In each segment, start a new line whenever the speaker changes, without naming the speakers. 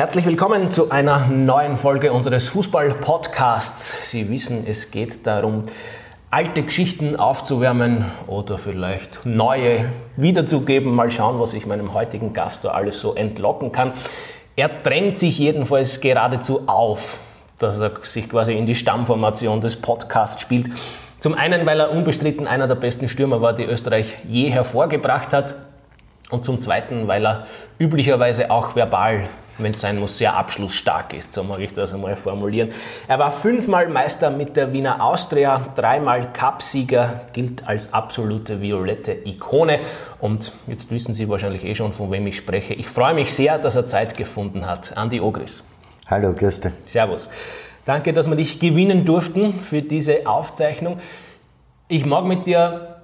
Herzlich willkommen zu einer neuen Folge unseres Fußball-Podcasts. Sie wissen, es geht darum, alte Geschichten aufzuwärmen oder vielleicht neue wiederzugeben. Mal schauen, was ich meinem heutigen Gast da alles so entlocken kann. Er drängt sich jedenfalls geradezu auf, dass er sich quasi in die Stammformation des Podcasts spielt. Zum einen, weil er unbestritten einer der besten Stürmer war, die Österreich je hervorgebracht hat. Und zum Zweiten, weil er üblicherweise auch verbal, wenn es sein muss, sehr abschlussstark ist, so mag ich das einmal formulieren. Er war fünfmal Meister mit der Wiener Austria, dreimal Cupsieger, gilt als absolute violette Ikone. Und jetzt wissen Sie wahrscheinlich eh schon, von wem ich spreche. Ich freue mich sehr, dass er Zeit gefunden hat. Andi Ogris.
Hallo, grüß dich.
Servus. Danke, dass wir dich gewinnen durften für diese Aufzeichnung. Ich mag mit dir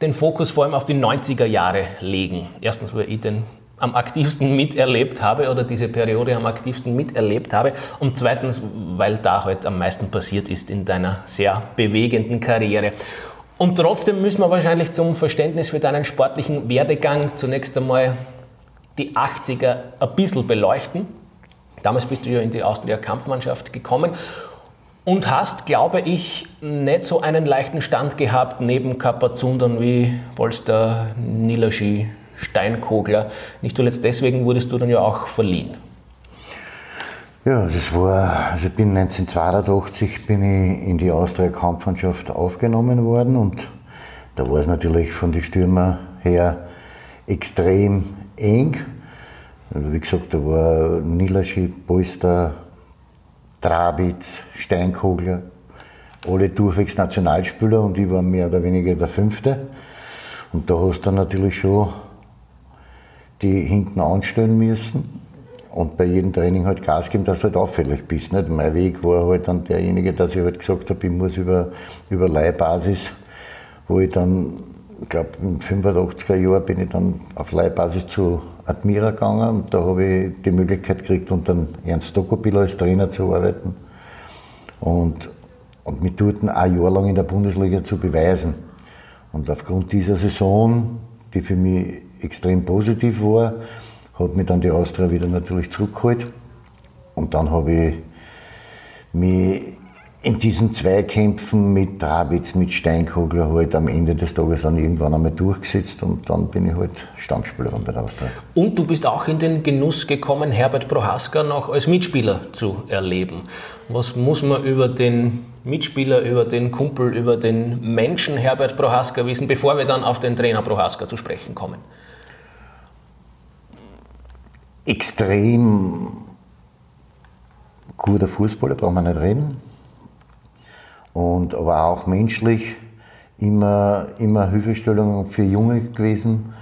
den Fokus vor allem auf die 90er Jahre legen. Erstens, weil ich den am aktivsten miterlebt habe oder diese Periode am aktivsten miterlebt habe und zweitens, weil da halt am meisten passiert ist in deiner sehr bewegenden Karriere. Und trotzdem müssen wir wahrscheinlich zum Verständnis für deinen sportlichen Werdegang zunächst einmal die 80er ein bisschen beleuchten. Damals bist du ja in die Austria-Kampfmannschaft gekommen und hast, glaube ich, nicht so einen leichten Stand gehabt neben Kapazundern wie Polster, Nilaschi, Steinkogler. Nicht zuletzt deswegen wurdest du dann ja auch verliehen.
Ja, das war, also ich bin 1982 bin ich in die Austria-Kampfmannschaft aufgenommen worden und da war es natürlich von den Stürmer her extrem eng. Also wie gesagt, da war Nilaschi, Polster, Trabitz, Steinkogler, alle durchwegs Nationalspieler und ich war mehr oder weniger der Fünfte. Und da hast du natürlich schon die hinten anstellen müssen und bei jedem Training halt Gas geben, dass du halt auffällig bist. Nicht? Mein Weg war halt dann derjenige, dass ich halt gesagt habe, ich muss über, über Leihbasis, wo ich dann, ich glaube, im 85er Jahr bin ich dann auf Leihbasis zu Admira gegangen und da habe ich die Möglichkeit gekriegt, unter Ernst Dokopil als Trainer zu arbeiten und, und mich dort ein Jahr lang in der Bundesliga zu beweisen. Und aufgrund dieser Saison, die für mich extrem positiv war, hat mich dann die Austria wieder natürlich zurückgeholt. Und dann habe ich mich in diesen Zweikämpfen mit Trabitz, mit Steinkogler halt am Ende des Tages dann irgendwann einmal durchgesetzt und dann bin ich halt Stammspielerin bei der Austria.
Und du bist auch in den Genuss gekommen, Herbert Prohaska noch als Mitspieler zu erleben. Was muss man über den Mitspieler, über den Kumpel, über den Menschen Herbert Prohaska wissen, bevor wir dann auf den Trainer Prohaska zu sprechen kommen?
Extrem guter Fußballer, brauchen wir nicht reden und aber auch menschlich immer, immer Hilfestellung für Junge gewesen.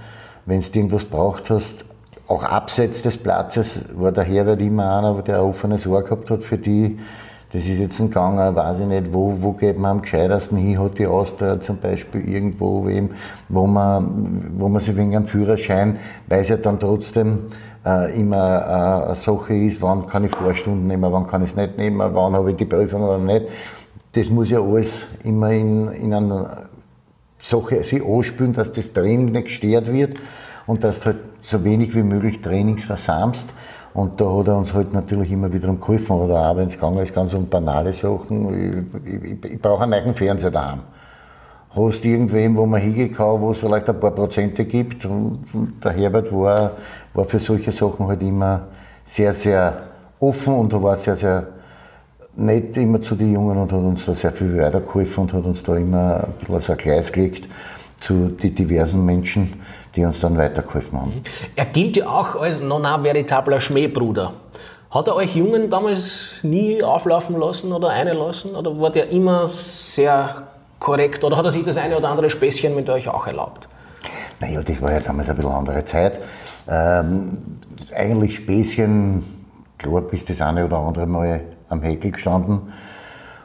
Wenn du irgendwas braucht hast, auch abseits des Platzes war der Herbert immer einer, der ein offenes Ohr gehabt hat für die. Das ist jetzt ein Gang, weiß ich nicht, wo, wo geht man am gescheitersten hin, hat die Austria zum Beispiel irgendwo, wo man, wo man sich wegen einem Führerschein, weil es ja dann trotzdem äh, immer äh, eine Sache ist, wann kann ich Vorstunden nehmen, wann kann ich es nicht nehmen, wann habe ich die Prüfung oder nicht das muss ja alles immer in, in einer Sache sich anspülen, dass das Training nicht gestört wird und dass du halt so wenig wie möglich Trainings versamst. Und da hat er uns halt natürlich immer wieder geholfen. Oder auch wenn es gegangen ist, ganz um banale Sachen. Ich, ich, ich brauche einen neuen Fernseher daheim. Hast irgendwen, wo man hingehen kann, wo es vielleicht ein paar Prozente gibt. Und, und der Herbert war, war für solche Sachen halt immer sehr, sehr offen und war sehr, sehr nett immer zu den Jungen und hat uns da sehr viel weitergeholfen und hat uns da immer ein bisschen so ein Gleis gelegt zu den diversen Menschen, die uns dann weitergeholfen haben. Mhm.
Er gilt ja auch als non veritabler Schmähbruder. Hat er euch Jungen damals nie auflaufen lassen oder einlassen oder war der immer sehr korrekt oder hat er sich das eine oder andere Späßchen mit euch auch erlaubt?
Naja, das war ja damals ein bisschen andere Zeit. Ähm, eigentlich Späßchen, klar, bis das eine oder andere Mal am Heckel gestanden.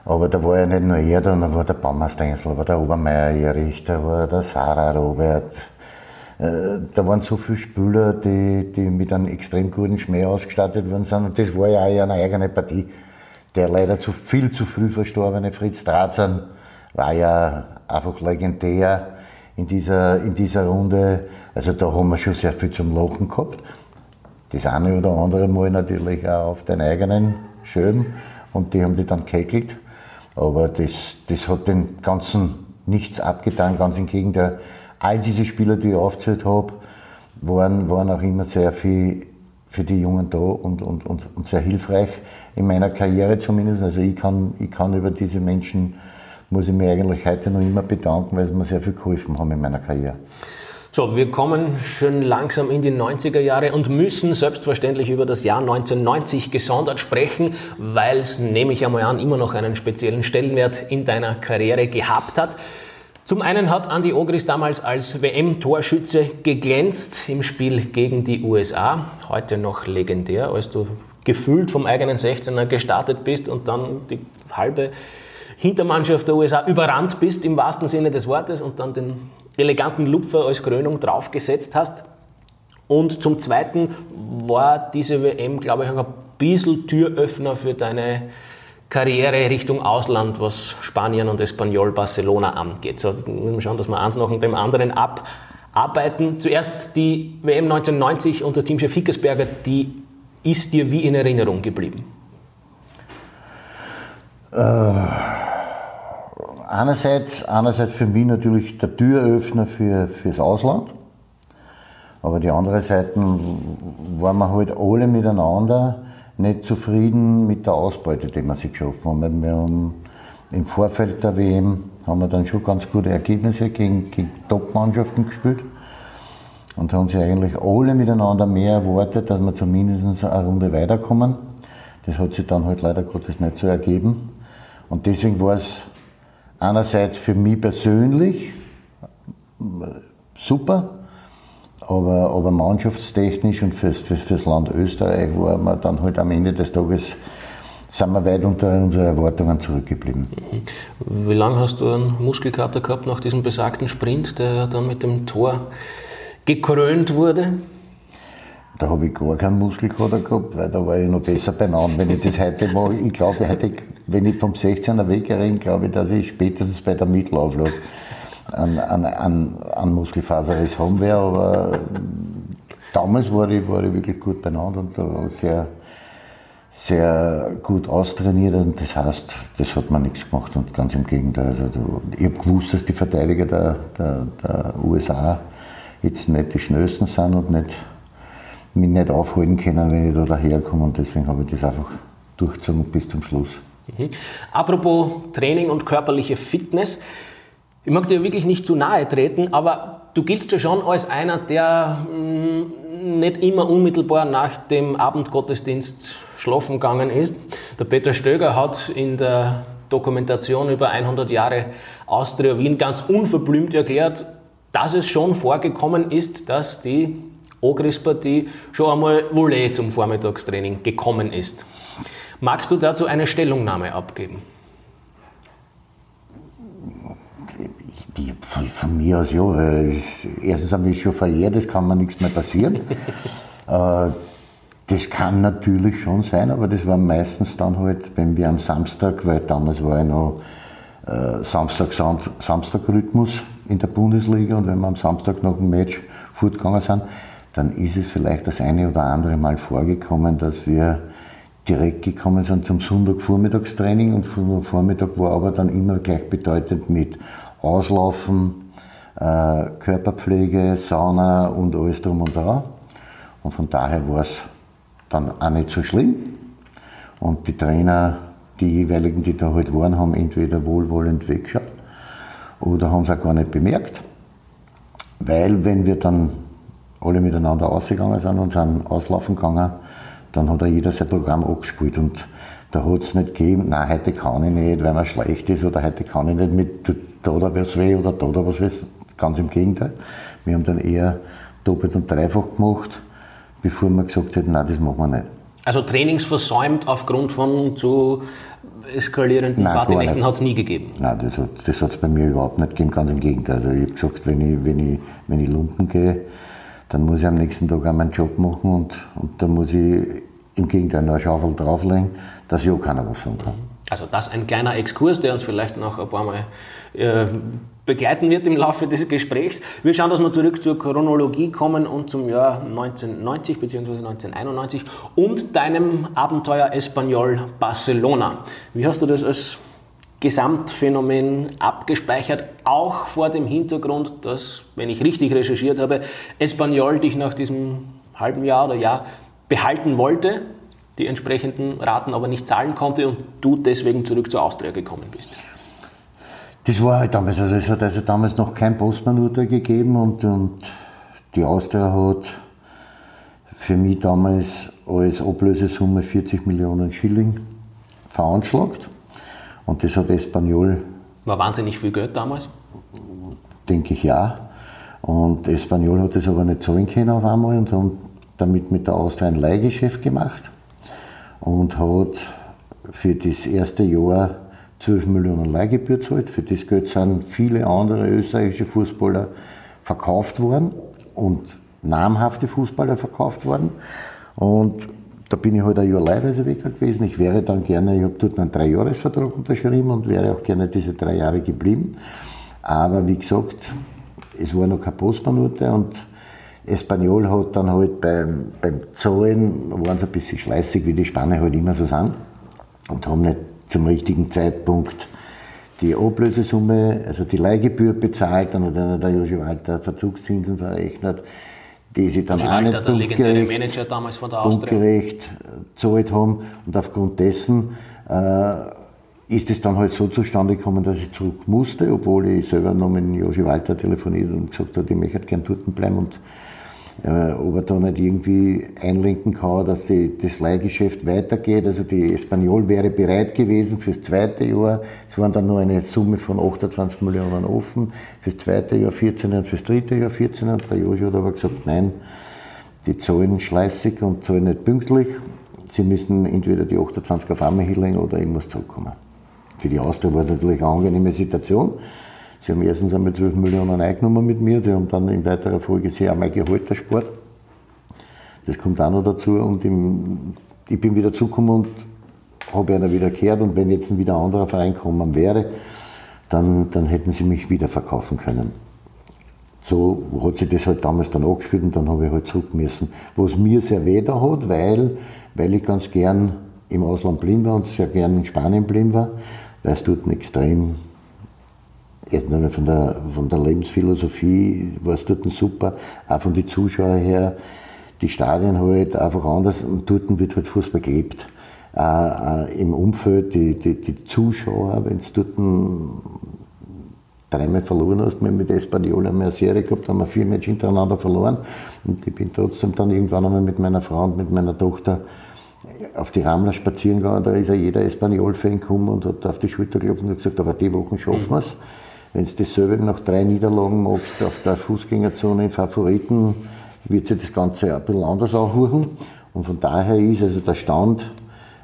Aber da war ja nicht nur er, da war der Baumeister Ensel, da war der Obermeier Erich, da war der Sarah Robert. Äh, da waren so viele Spieler, die, die mit einem extrem guten Schmäh ausgestattet worden sind. Und das war ja auch eine eigene Partie. Der leider zu viel zu früh verstorbene Fritz Drazen war ja einfach legendär in dieser, in dieser Runde. Also da haben wir schon sehr viel zum Lachen gehabt. das eine oder andere Mal natürlich auch auf den eigenen Schirm und die haben die dann keckelt. Aber das, das hat den ganzen nichts abgetan, ganz im Gegenteil. All diese Spieler, die ich aufgezählt habe, waren, waren auch immer sehr viel für die Jungen da und, und, und, und sehr hilfreich in meiner Karriere zumindest. Also ich kann, ich kann über diese Menschen, muss ich mir eigentlich heute noch immer bedanken, weil sie mir sehr viel geholfen haben in meiner Karriere.
So, wir kommen schon langsam in die 90er Jahre und müssen selbstverständlich über das Jahr 1990 gesondert sprechen, weil es, nehme ich einmal an, immer noch einen speziellen Stellenwert in deiner Karriere gehabt hat. Zum einen hat Andy Ogris damals als WM-Torschütze geglänzt im Spiel gegen die USA. Heute noch legendär, als du gefühlt vom eigenen 16er gestartet bist und dann die halbe Hintermannschaft der USA überrannt bist im wahrsten Sinne des Wortes und dann den eleganten Lupfer als Krönung draufgesetzt hast. Und zum Zweiten war diese WM, glaube ich, ein bisschen Türöffner für deine Karriere Richtung Ausland, was Spanien und Espanyol Barcelona angeht. So, wir schauen, dass wir eins nach dem anderen abarbeiten. Zuerst die WM 1990 unter Teamchef Hickersberger, die ist dir wie in Erinnerung geblieben?
Äh einerseits, einerseits für mich natürlich der Türöffner für, fürs Ausland, aber die andere Seite waren wir halt alle miteinander nicht zufrieden mit der Ausbeute, die wir sich geschaffen haben. Wir haben im Vorfeld der WM haben wir dann schon ganz gute Ergebnisse gegen, gegen Top-Mannschaften gespielt und haben sie eigentlich alle miteinander mehr erwartet, dass wir zumindest eine Runde weiterkommen. Das hat sich dann halt leider Gottes nicht so ergeben. Und deswegen war es einerseits für mich persönlich super, aber, aber mannschaftstechnisch und fürs, fürs, fürs Land Österreich war man dann halt am Ende des Tages sind wir weit unter unseren Erwartungen zurückgeblieben.
Wie lange hast du einen Muskelkater gehabt nach diesem besagten Sprint, der dann mit dem Tor gekrönt wurde?
Da habe ich gar keinen Muskelkater gehabt, weil da war ich noch besser beieinander. Wenn ich das heute mache, ich glaube, wenn ich vom 16er wegrenne, glaube ich, dass ich spätestens bei der Mittelauflauf an, an, an, an Muskelfaserriss haben werde. Aber damals war ich, war ich wirklich gut beieinander und da sehr, sehr gut austrainiert. Und das heißt, das hat mir nichts gemacht und ganz im Gegenteil. Also, ich habe gewusst, dass die Verteidiger der, der, der USA jetzt nicht die schnellsten sind und nicht mich nicht aufhalten können, wenn ich da daherkomme. Und deswegen habe ich das einfach durchgezogen bis zum Schluss.
Mhm. Apropos Training und körperliche Fitness. Ich mag dir wirklich nicht zu nahe treten, aber du giltst ja schon als einer, der mm, nicht immer unmittelbar nach dem Abendgottesdienst schlafen gegangen ist. Der Peter Stöger hat in der Dokumentation über 100 Jahre Austria Wien ganz unverblümt erklärt, dass es schon vorgekommen ist, dass die Ogris-Partie schon einmal Volley zum Vormittagstraining gekommen ist. Magst du dazu eine Stellungnahme abgeben?
Ich, von, mir aus ja. Erstens habe ich schon verjährt, es kann mir nichts mehr passieren. Äh, das kann natürlich schon sein, aber das war meistens dann halt, wenn wir am Samstag, weil damals war ja noch äh, Samstag, Samstag Rhythmus in der Bundesliga und wenn wir am Samstag nach dem Match fortgegangen sind, dann ist es vielleicht das eine oder andere Mal vorgekommen, dass wir direkt gekommen sind zum Sonntagvormittagstraining und Vormittag war aber dann immer gleich bedeutend mit Auslaufen, äh, Körperpflege, Sauna und alles drum und dran. Und von daher war es dann auch nicht so schlimm. Und die Trainer, die jeweiligen, die da halt waren, haben entweder wohlwollend weggeschaut oder haben es auch gar nicht bemerkt. Weil wenn wir dann alle miteinander ausgegangen sind und sind auslaufen gegangen, dann hat auch jeder sein Programm angespielt und da hat es nicht gegeben, nein, heute kann ich nicht, weil man schlecht ist oder heute kann ich nicht mit da da was weh oder da da was weh. Ganz im Gegenteil. Wir haben dann eher doppelt und dreifach gemacht, bevor wir gesagt hätten, nein, das machen wir nicht.
Also Trainings versäumt aufgrund von zu eskalierenden Partynächten hat es nie gegeben?
Nein, das hat es bei mir überhaupt nicht gegeben, ganz im Gegenteil. Also ich habe gesagt, wenn ich, wenn, ich, wenn ich Lumpen gehe, dann muss ich am nächsten Tag auch meinen Job machen und, und dann muss ich im Gegenteil noch eine Schaufel drauflegen, dass ja keiner was sagen kann.
Also das ein kleiner Exkurs, der uns vielleicht noch ein paar Mal äh, begleiten wird im Laufe des Gesprächs. Wir schauen, dass wir zurück zur Chronologie kommen und zum Jahr 1990 bzw. 1991 und deinem Abenteuer Espanyol Barcelona. Wie hast du das als Gesamtphänomen abgespeichert, auch vor dem Hintergrund, dass, wenn ich richtig recherchiert habe, Espanyol dich nach diesem halben Jahr oder Jahr behalten wollte, die entsprechenden Raten aber nicht zahlen konnte und du deswegen zurück zur Austria gekommen bist.
Das war halt damals, also es hat also damals noch kein Postmanurteil gegeben und, und die Austria hat für mich damals als Ablösesumme 40 Millionen Schilling veranschlagt. Und das hat Espanyol.
War wahnsinnig viel Geld damals?
Denke ich ja. Und Espanyol hat das aber nicht zahlen können auf einmal und haben damit mit der Austria ein Leihgeschäft gemacht und hat für das erste Jahr 12 Millionen Leihgebühr zahlt. Für das Geld sind viele andere österreichische Fußballer verkauft worden und namhafte Fußballer verkauft worden. Und da bin ich halt ein Jahr Leihreisewecker gewesen. Ich wäre dann gerne, ich habe dort einen Dreijahresvertrag unterschrieben und wäre auch gerne diese drei Jahre geblieben. Aber wie gesagt, es war noch keine Postmanute und Espanyol hat dann halt beim, beim Zahlen, waren sie ein bisschen schleißig, wie die Spanier halt immer so sind, und haben nicht zum richtigen Zeitpunkt die Ablösesumme, also die Leihgebühr bezahlt, dann hat einer der Joshi Walter Verzugszinsen verrechnet, die sie dann auch nicht punktgerecht, punktgerecht gezahlt haben. Und aufgrund dessen äh, ist es dann halt so zustande gekommen, dass ich zurück musste, obwohl ich selber noch mit Joshi Walter telefoniert und gesagt habe, ich möchte gern dort bleiben und äh, ob da nicht irgendwie einlenken kann, dass die, das Leihgeschäft weitergeht. Also die Espanyol wäre bereit gewesen fürs zweite Jahr. Es waren dann nur eine Summe von 28 Millionen offen. Fürs zweite Jahr 14 und fürs dritte Jahr 14. Und der Joshi hat aber gesagt, nein, die zahlen schleißig und zahlen nicht pünktlich. Sie müssen entweder die 28 auf einmal hinlegen oder ich muss zurückkommen. Für die Austria war es natürlich eine angenehme Situation. Sie haben erstens einmal 12 Millionen eingenommen mit mir, die haben dann in weiterer Folge sehr einmal geholt, der Sport. Das kommt auch noch dazu und im, ich bin wieder zugekommen und habe einer wieder gehört und wenn jetzt wieder ein anderer Verein kommen wäre, dann, dann hätten sie mich wieder verkaufen können. So hat sich das halt damals dann angespielt und dann habe ich halt zurück müssen. Was mir sehr weh da hat, weil, weil ich ganz gern im Ausland blind war und sehr gern in Spanien blind war, weil es dort extrem erst einmal von der, von der Lebensphilosophie war es dort super, auch von den Zuschauern her, die Stadien halt einfach anders und dort wird halt Fußball gelebt. Äh, äh, Im Umfeld, die, die, die Zuschauer, wenn es dort dreimal verloren hast, wir mit haben wir eine Serie gehabt, haben wir vier Matches hintereinander verloren und ich bin trotzdem dann irgendwann einmal mit meiner Frau und mit meiner Tochter auf die Ramler spazieren gegangen, da ist ja jeder Espanyol-Fan gekommen und hat auf die Schulter geklopft und gesagt, aber die Wochen schaffen wir es. Wenn du dasselbe nach drei Niederlagen machst auf der Fußgängerzone in Favoriten, wird sich das Ganze ein bisschen anders anhören. Und von daher ist also der Stand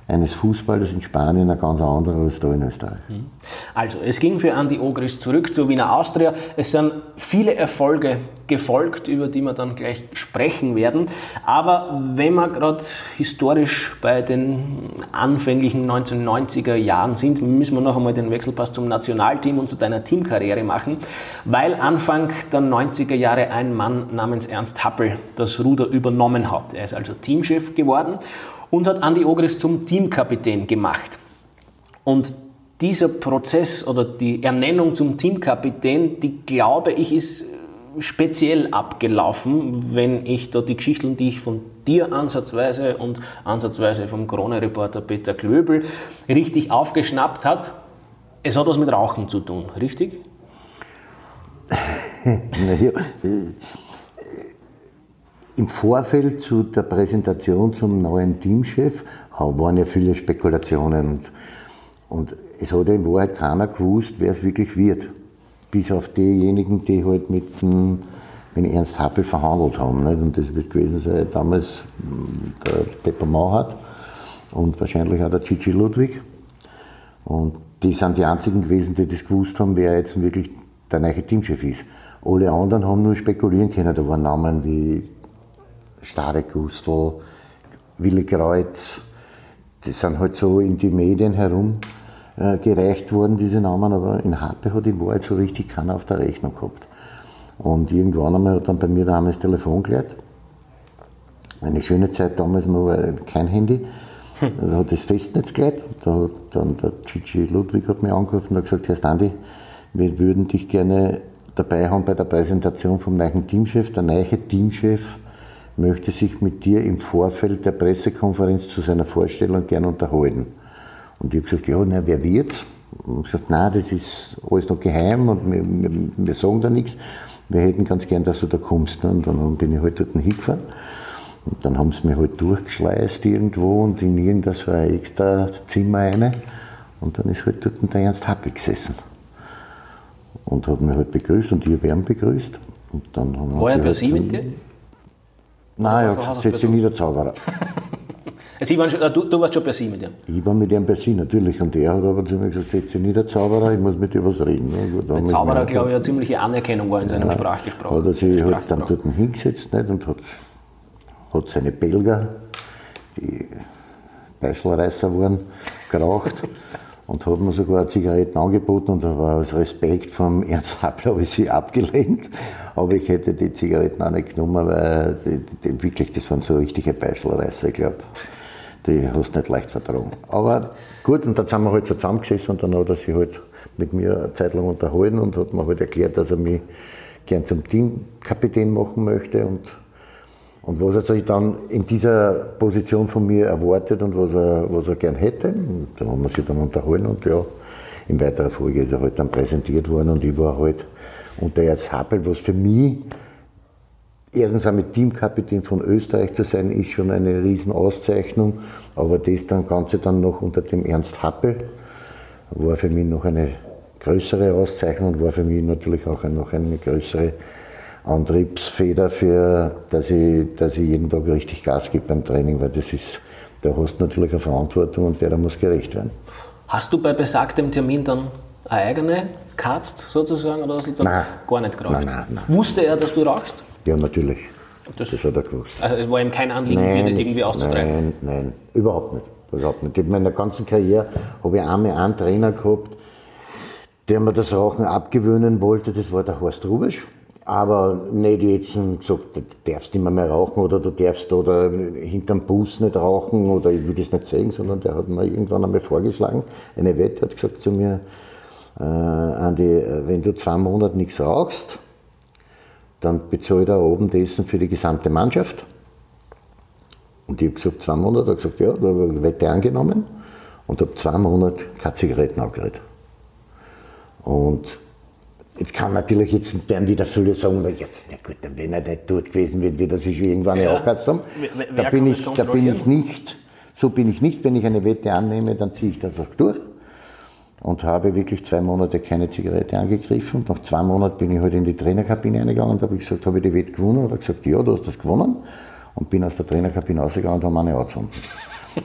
eines Fußballers in Spanien ein ganz anderer als da in Österreich. Mhm.
Also, es ging für Andi Ogris zurück zur Wiener Austria. Es sind viele Erfolge gefolgt, über die wir dann gleich sprechen werden. Aber wenn wir gerade historisch bei den anfänglichen 1990er Jahren sind, müssen wir noch einmal den Wechselpass zum Nationalteam und zu deiner Teamkarriere machen, weil Anfang der 90er Jahre ein Mann namens Ernst Happel das Ruder übernommen hat. Er ist also Teamchef geworden und hat Andi Ogris zum Teamkapitän gemacht. Und dieser Prozess oder die Ernennung zum Teamkapitän, die glaube ich, ist speziell abgelaufen, wenn ich da die Geschichten, die ich von dir ansatzweise und ansatzweise vom Krone-Reporter Peter Klöbel richtig aufgeschnappt habe. Es hat was mit Rauchen zu tun, richtig?
naja, im Vorfeld zu der Präsentation zum neuen Teamchef waren ja viele Spekulationen und, und es hat ja in Wahrheit keiner gewusst, wer es wirklich wird. Bis auf diejenigen, die halt mit, dem, mit Ernst Happel verhandelt haben. Nicht? Und das wird gewesen sein damals hm, der Pepper Mauhardt und wahrscheinlich auch der Gigi Ludwig. Und die sind die einzigen gewesen, die das gewusst haben, wer jetzt wirklich der neue Teamchef ist. Alle anderen haben nur spekulieren können. Da waren Namen wie Starek Gustl, Willi Kreuz, die sind halt so in die Medien herum äh, gereicht worden, diese Namen, aber in Happe hat in Wahrheit so richtig keiner auf der Rechnung gehabt. Und irgendwann einmal hat dann bei mir damals Telefon geleitet. Eine schöne Zeit damals noch, weil kein Handy. Da hat das Festnetz geleitet. Da hat dann der Gigi Ludwig hat mich angerufen und hat gesagt, Herr Standi, wir würden dich gerne dabei haben bei der Präsentation vom neuen Teamchef. Der neue Teamchef möchte sich mit dir im Vorfeld der Pressekonferenz zu seiner Vorstellung gerne unterhalten. Und ich habe gesagt, ja, na, wer wird's? Und ich gesagt, nein, das ist alles noch geheim und wir, wir, wir sagen da nichts. Wir hätten ganz gern, dass du da kommst. Und dann bin ich halt dort hingefahren. Und dann haben sie mich halt durchgeschleust irgendwo und in irgendein so ein extra Zimmer rein. Und dann ist halt dort der Ernst Happel gesessen. Und hat mich halt begrüßt und ich habe ihn begrüßt. Und dann haben
War er per
halt
Sie mit dir?
Nein,
Oder
er
hat
hat
er
gesagt, setz dich nieder, Zauberer.
Sie waren schon, du, du warst schon per Sie mit ihm.
Ich war mit ihm bei Sie natürlich und er hat aber zu mir gesagt, setz dich nieder, Zauberer, ich muss mit dir was reden. ne. Gut, mit
Zauberer, glaube ich, eine ziemliche Anerkennung war in seinem Sprachgesprochen.
Hat er sich halt dann
Sprachgebrauch.
dort hingesetzt nicht, und hat, hat seine Belger, die Beischelreißer waren, geraucht und hat mir sogar Zigaretten angeboten und war aus Respekt vom Ernst Happel habe ich sie abgelehnt. Aber ich hätte die Zigaretten auch nicht genommen, weil die, die, wirklich, das waren so richtige Beischelreißer, ich glaube. Die hast du nicht leicht vertragen. Aber gut, und dann sind wir halt so zusammengesessen und dann hat er sich halt mit mir eine Zeit lang unterhalten und hat mir halt erklärt, dass er mich gern zum Teamkapitän machen möchte und, und was er sich dann in dieser Position von mir erwartet und was er, was er gern hätte. Und da haben wir sich dann unterhalten und ja, in weiterer Folge ist er halt dann präsentiert worden und ich war halt unter Ernst Happel, was für mich Erstens einmal Teamkapitän von Österreich zu sein, ist schon eine Riesenauszeichnung, aber das dann Ganze dann noch unter dem Ernst Happel war für mich noch eine größere Auszeichnung und war für mich natürlich auch noch eine größere Antriebsfeder für, dass ich, dass ich jeden Tag richtig Gas gebe beim Training, weil das ist, da hast du natürlich eine Verantwortung und der muss gerecht werden.
Hast du bei besagtem Termin dann eine eigene Katzt sozusagen oder hast du dann
Nein.
gar nicht geraucht?
Nein, nein, nein.
Wusste er, dass du rauchst?
Ja, natürlich.
Das-
Das, hat er gewusst.
Also es war ihm kein Anliegen, dir das irgendwie auszutreiben.
Nein, nein, überhaupt nicht. Überhaupt nicht. In meiner ganzen Karriere habe ich einmal einen Trainer gehabt, der mir das Rauchen abgewöhnen wollte, das war der Horst Rubisch. Aber nicht jetzt gesagt, du darfst nicht mehr, rauchen oder du darfst oder hinterm Bus nicht rauchen oder ich will das nicht sagen, sondern der hat mir irgendwann einmal vorgeschlagen, eine Wette, hat gesagt zu mir, äh, Andi, äh, wenn du zwei Monate nichts rauchst, dann bezahlt er Abendessen für die gesamte Mannschaft. Und ich habe gesagt, zwei Monate, er hat gesagt, ja, da ich Wette angenommen und habe zwei Monate keine Zigaretten aufgeregt. Und jetzt kann natürlich, jetzt werden wieder viele sagen, ja, na gut, wenn er nicht dort gewesen wäre, wird er sich irgendwann
Ja.
aufgehört haben.
Wer- wer
Da bin, ich, da bin ich nicht, so bin ich nicht, wenn ich eine Wette annehme, dann ziehe ich das auch durch. Und habe wirklich zwei Monate keine Zigarette angegriffen. Und nach zwei Monaten bin ich halt in die Trainerkabine eingegangen und habe gesagt, habe ich die Wette gewonnen? Und er hat gesagt, ja, du hast das gewonnen. Und bin aus der Trainerkabine rausgegangen und habe meine angezündet.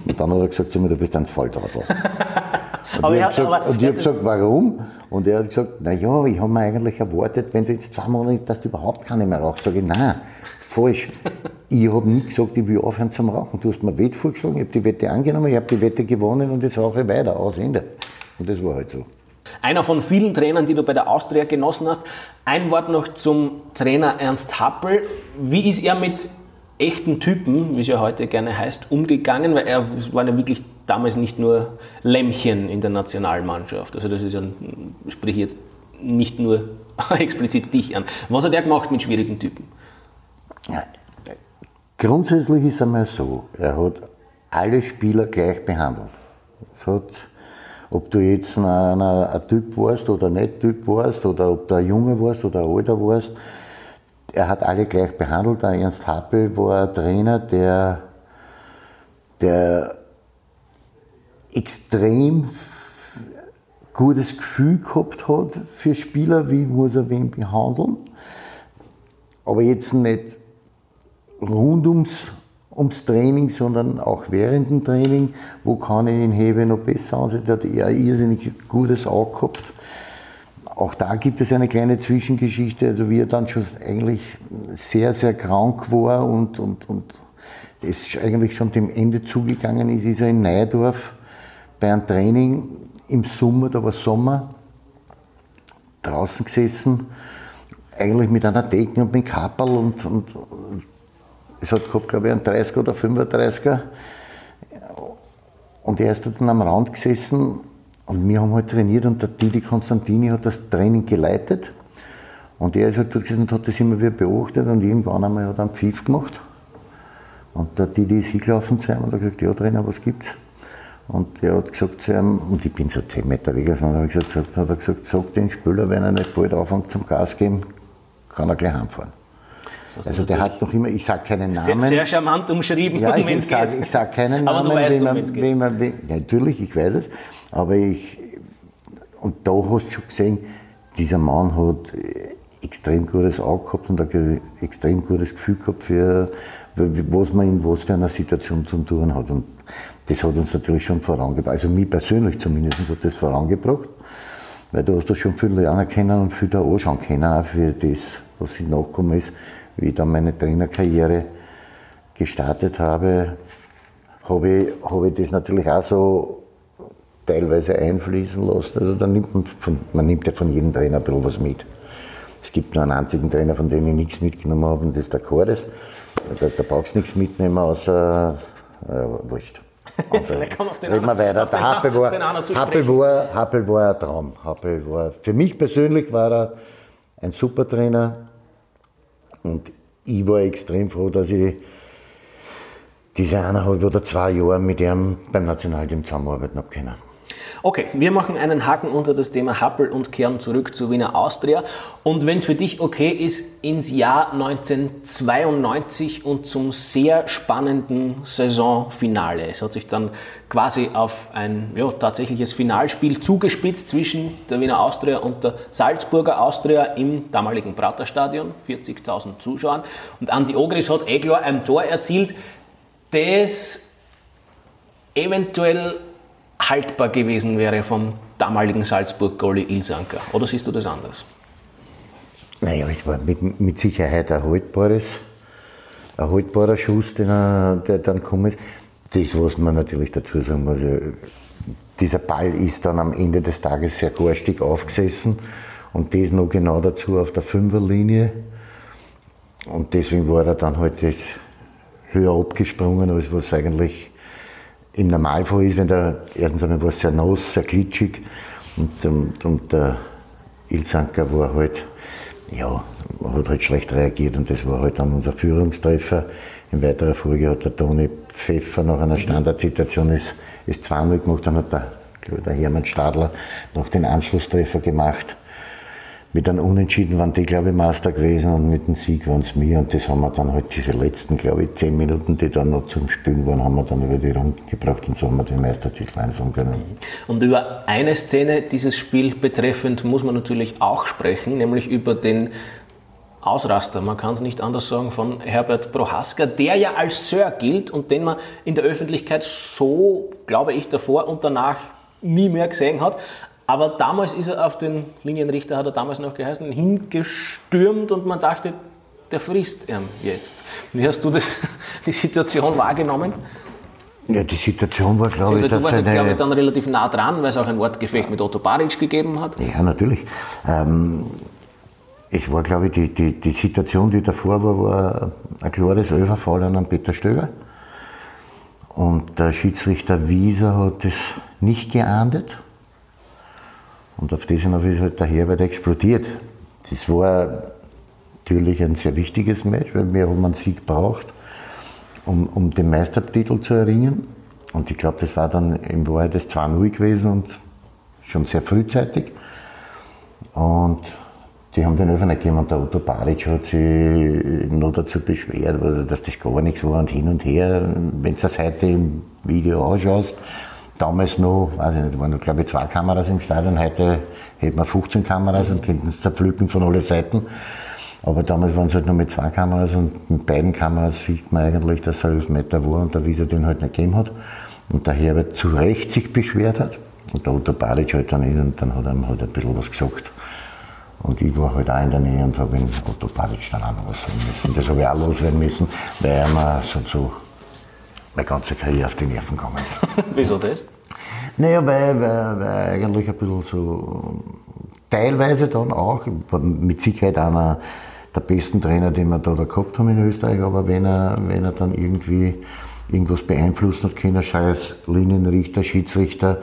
Und dann hat er gesagt zu mir, du bist ein Volltrottel. Und
Aber
ich habe gesagt, und ich hab gesagt, warum? Und er hat gesagt, na ja, ich habe mir eigentlich erwartet, wenn du jetzt zwei Monate, dass du überhaupt keine mehr rauchst. Sag ich, nein, falsch. Ich habe nie gesagt, ich will aufhören zum Rauchen. Du hast mir Wette vorgeschlagen, ich habe die Wette angenommen, ich habe die Wette gewonnen und jetzt rauche ich weiter, aus Ende. Und das war halt so.
Einer von vielen Trainern, die du bei der Austria genossen hast. Ein Wort noch zum Trainer Ernst Happel. Wie ist er mit echten Typen, wie es ja heute gerne heißt, umgegangen? Weil er waren ja wirklich damals nicht nur Lämmchen in der Nationalmannschaft. Also das ist ja, sprich jetzt nicht nur explizit dich an. Was hat er gemacht mit schwierigen Typen?
Grundsätzlich ist es einmal so, er hat alle Spieler gleich behandelt. Hat, ob du jetzt ein, ein, ein Typ warst oder nicht Typ warst, oder ob du ein Junge warst oder ein Alter warst, er hat alle gleich behandelt. Ernst Happel war ein Trainer, der, der extrem gutes Gefühl gehabt hat für Spieler, wie muss er wen behandeln. Aber jetzt nicht rund ums, ums Training, sondern auch während dem Training, wo kann ich den Hebe noch besser ansehen. Da hat er ein irrsinnig gutes Auge gehabt. Auch da gibt es eine kleine Zwischengeschichte, also wie er dann schon eigentlich sehr, sehr krank war und, und, und es eigentlich schon dem Ende zugegangen ist, ist er in Neidorf bei einem Training im Sommer, da war Sommer, draußen gesessen, eigentlich mit einer Decke und mit Kapperl und, und es hat gehabt, glaube ich, einen 30er oder 35er. Und er ist dann am Rand gesessen und wir haben halt trainiert und der Didi Konstantini hat das Training geleitet. Und er ist halt dort gesessen und hat das immer wieder beobachtet und irgendwann einmal hat er einen Pfiff gemacht. Und der Didi ist hingelaufen zu ihm und hat gesagt, ja Trainer, was gibt's? Und er hat gesagt zu ihm, und ich bin so 10 Meter weg, und hat, gesagt, hat er gesagt, sag den Spieler, wenn er nicht bald anfängt zum Gas geben, kann er gleich heimfahren. Also der hat noch immer, ich sage keinen Namen.
Sehr, sehr charmant umschrieben,
ja, ich, ich sage sag keinen Namen. Aber du weißt, man, um wem man, wem, ja, natürlich, ich weiß es. Aber ich, und da hast du schon gesehen, dieser Mann hat extrem gutes Auge gehabt und ein extrem gutes Gefühl gehabt für, was man in was für einer Situation zu tun hat. Und das hat uns natürlich schon vorangebracht. Also mich persönlich zumindest hat das vorangebracht. Weil du hast da schon viel lernen können und viel da anschauen können, auch für das, was ich nachgekommen ist wie ich dann meine Trainerkarriere gestartet habe, habe ich, habe ich das natürlich auch so teilweise einfließen lassen. Also da nimmt man, von, man nimmt ja von jedem Trainer ein bisschen was mit. Es gibt nur einen einzigen Trainer, von dem ich nichts mitgenommen habe, und das ist der Cordes. Da, da brauchst du nichts mitnehmen, außer, äh, wurscht. Vielleicht kommen auf den Reden wir weiter. Der Happel war, Happel, war, Happel war ein Traum. Happel war, für mich persönlich war er ein super Trainer, und ich war extrem froh, dass ich diese eineinhalb oder zwei Jahre mit ihm beim Nationalteam zusammenarbeiten habe können.
Okay, wir machen einen Haken unter das Thema Happel und kehren zurück zu Wiener Austria. Und wenn es für dich okay ist, ins Jahr 1992 und zum sehr spannenden Saisonfinale. Es hat sich dann quasi auf ein ja, tatsächliches Finalspiel zugespitzt zwischen der Wiener Austria und der Salzburger Austria im damaligen Praterstadion, 40.000 Zuschauern. Und Andi Ogris hat eh klar ein Tor erzielt, das eventuell haltbar gewesen wäre vom damaligen Salzburg-Goalie Ilsanker. Oder siehst du das anders?
Naja, es war mit, mit Sicherheit ein haltbares, ein haltbarer Schuss, er, der dann gekommen ist. Das, was man natürlich dazu sagen muss, dieser Ball ist dann am Ende des Tages sehr garstig aufgesessen und das noch genau dazu auf der Fünferlinie. Und deswegen war er dann halt höher abgesprungen, als was eigentlich im Normalfall ist, wenn der, erstens einmal war sehr nass, sehr glitschig und, und, und der Ilzanker war halt, ja, hat halt schlecht reagiert und das war halt dann unser Führungstreffer. In weiterer Folge hat der Toni Pfeffer nach einer Standardsituation ist, ist 2-0 gemacht, dann hat der, der Hermann Stadler noch den Anschlusstreffer gemacht mit einem Unentschieden waren die, glaube ich, Master gewesen und mit dem Sieg waren es mir. Und das haben wir dann halt diese letzten, glaube ich, zehn Minuten, die dann noch zum Spielen waren, haben wir dann über die Runden gebracht und so haben wir den Meistertitel einfangen können.
Und über eine Szene dieses Spiel betreffend muss man natürlich auch sprechen, nämlich über den Ausraster, man kann es nicht anders sagen, von Herbert Prohaska, der ja als Sir gilt und den man in der Öffentlichkeit so, glaube ich, davor und danach nie mehr gesehen hat. Aber damals ist er auf den Linienrichter, hat er damals noch geheißen, hingestürmt und man dachte, der frisst ihn jetzt. Wie hast du das, die Situation wahrgenommen?
Ja, die Situation war, glaube ich,
dass warst, eine... glaube ich, dann relativ nah dran, weil es auch ein Wortgefecht mit Otto Baric gegeben hat.
Ja, natürlich. Ähm, es war, glaube ich, die, die, die Situation, die davor war, war ein klares Ölverfall an Peter Stöger. Und der Schiedsrichter Wieser hat es nicht geahndet und auf das hinauf ist halt der Herbert explodiert. Das war natürlich ein sehr wichtiges Match, weil wir haben einen Sieg braucht, um, um den Meistertitel zu erringen. Und ich glaube, das war dann im Wahrheit das 2-0 gewesen und schon sehr frühzeitig. Und die haben den nicht gegeben und der Otto Baric hat sich noch dazu beschwert, dass das gar nichts war und hin und her. Wenn du das heute im Video anschaust, damals noch, weiß ich nicht, da waren noch, glaube ich, zwei Kameras im Stadion. Heute hätten wir 15 Kameras und könnten es zerpflücken von allen Seiten. Aber damals waren es halt nur mit zwei Kameras und mit beiden Kameras sieht man eigentlich, dass er 11 Meter war und der Wieser den halt nicht gegeben hat. Und der Herbert zu Recht sich beschwert hat. Und der Otto Baric halt dann nicht und dann hat er ihm halt ein bisschen was gesagt. Und ich war halt auch in der Nähe und habe ihn Otto Baric dann auch noch was sagen müssen. Das habe ich auch loswerden müssen, weil er mir so, so meine ganze Karriere auf die Nerven gegangen ist.
Wieso das?
Naja, weil, weil, weil eigentlich ein bisschen so, teilweise dann auch, mit Sicherheit einer der besten Trainer, den wir da, da gehabt haben in Österreich, aber wenn er, wenn er dann irgendwie irgendwas beeinflussen hat können, es Linienrichter, Schiedsrichter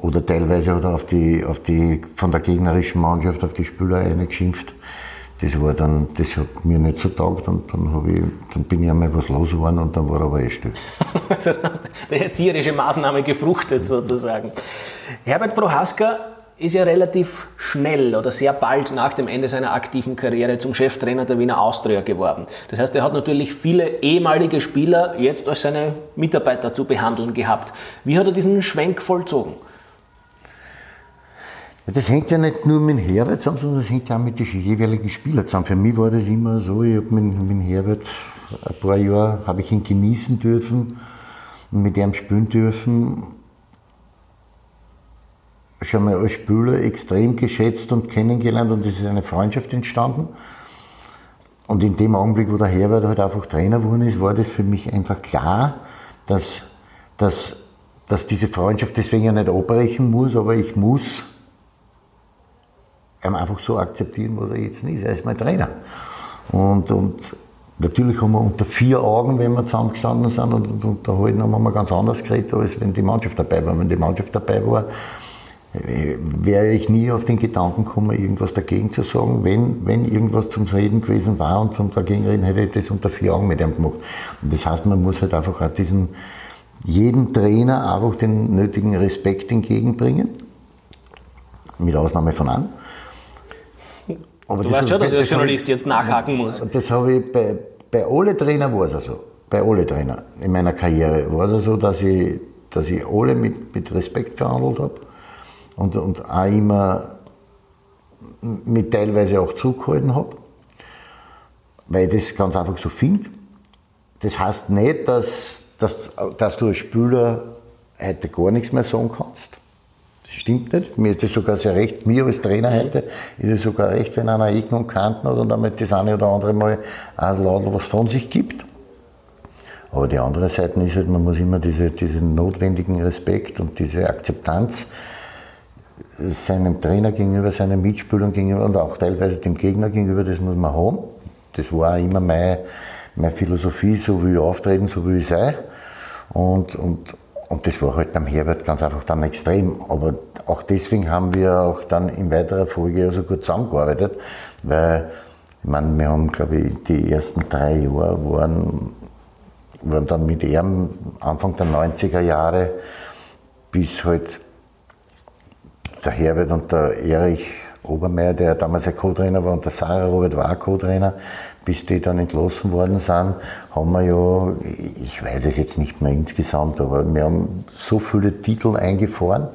oder teilweise hat er auf die, auf die, von der gegnerischen Mannschaft auf die Spieler eingeschimpft. Das war dann, das hat mir nicht so taugt und dann, ich, dann bin ich einmal was los geworden und dann war er aber eh still.
also hast eine erzieherische Maßnahme gefruchtet sozusagen. Herbert Prohaska ist ja relativ schnell oder sehr bald nach dem Ende seiner aktiven Karriere zum Cheftrainer der Wiener Austria geworden. Das heißt, er hat natürlich viele ehemalige Spieler jetzt als seine Mitarbeiter zu behandeln gehabt. Wie hat er diesen Schwenk vollzogen?
Das hängt ja nicht nur mit Herbert zusammen, sondern das hängt ja auch mit den jeweiligen Spielern zusammen. Für mich war das immer so, ich habe mit, mit Herbert ein paar Jahre, habe ich ihn genießen dürfen und mit ihm spielen dürfen schon mal als Spieler extrem geschätzt und kennengelernt und es ist eine Freundschaft entstanden. Und in dem Augenblick, wo der Herbert halt einfach Trainer geworden ist, war das für mich einfach klar, dass, dass, dass diese Freundschaft deswegen ja nicht abbrechen muss, aber ich muss einfach so akzeptieren, was er jetzt ist. Er ist mein Trainer. Und, und natürlich haben wir unter vier Augen, wenn wir zusammengestanden sind und, und unterhalten, haben wir ganz anders geredet, als wenn die Mannschaft dabei war. Wenn die Mannschaft dabei war, wäre ich nie auf den Gedanken gekommen, irgendwas dagegen zu sagen. Wenn, wenn irgendwas zum Reden gewesen war und zum Dagegenreden, hätte ich das unter vier Augen mit ihm gemacht. Und das heißt, man muss halt einfach auch diesen, jedem Trainer einfach den nötigen Respekt entgegenbringen. Mit Ausnahme von an.
Aber du weißt schon, dass ich als Journalist jetzt nachhaken muss.
Das habe ich bei, bei alle Trainern war es so. Bei alle Trainern in meiner Karriere war es so, dass ich, dass ich alle mit, mit Respekt verhandelt habe und, und auch immer mit teilweise auch zurückgehalten habe, weil ich das ganz einfach so finde. Das heißt nicht, dass, dass, dass du als Spieler heute gar nichts mehr sagen kannst. Stimmt nicht. Mir ist es sogar sehr recht, mir als Trainer heute ist es sogar recht, wenn einer Ecken und Kanten hat und damit das eine oder andere Mal ein Laudel was von sich gibt. Aber die andere Seite ist halt, man muss immer diese, diesen notwendigen Respekt und diese Akzeptanz seinem Trainer gegenüber, seinen Mitspielern gegenüber und auch teilweise dem Gegner gegenüber, das muss man haben. Das war auch immer meine, meine Philosophie, so wie ich auftreten, so wie ich sei. Und, und, und das war halt beim Herbert ganz einfach dann extrem. Aber auch deswegen haben wir auch dann in weiterer Folge so gut zusammengearbeitet, weil ich meine, wir haben, glaube ich, die ersten drei Jahre waren, waren dann mit ihm Anfang der 90er Jahre bis halt der Herbert und der Erich Obermeier, der damals ein Co-Trainer war, und der Sarah Robert war Co-Trainer, bis die dann entlassen worden sind, haben wir ja, ich weiß es jetzt nicht mehr insgesamt, aber wir haben so viele Titel eingefahren.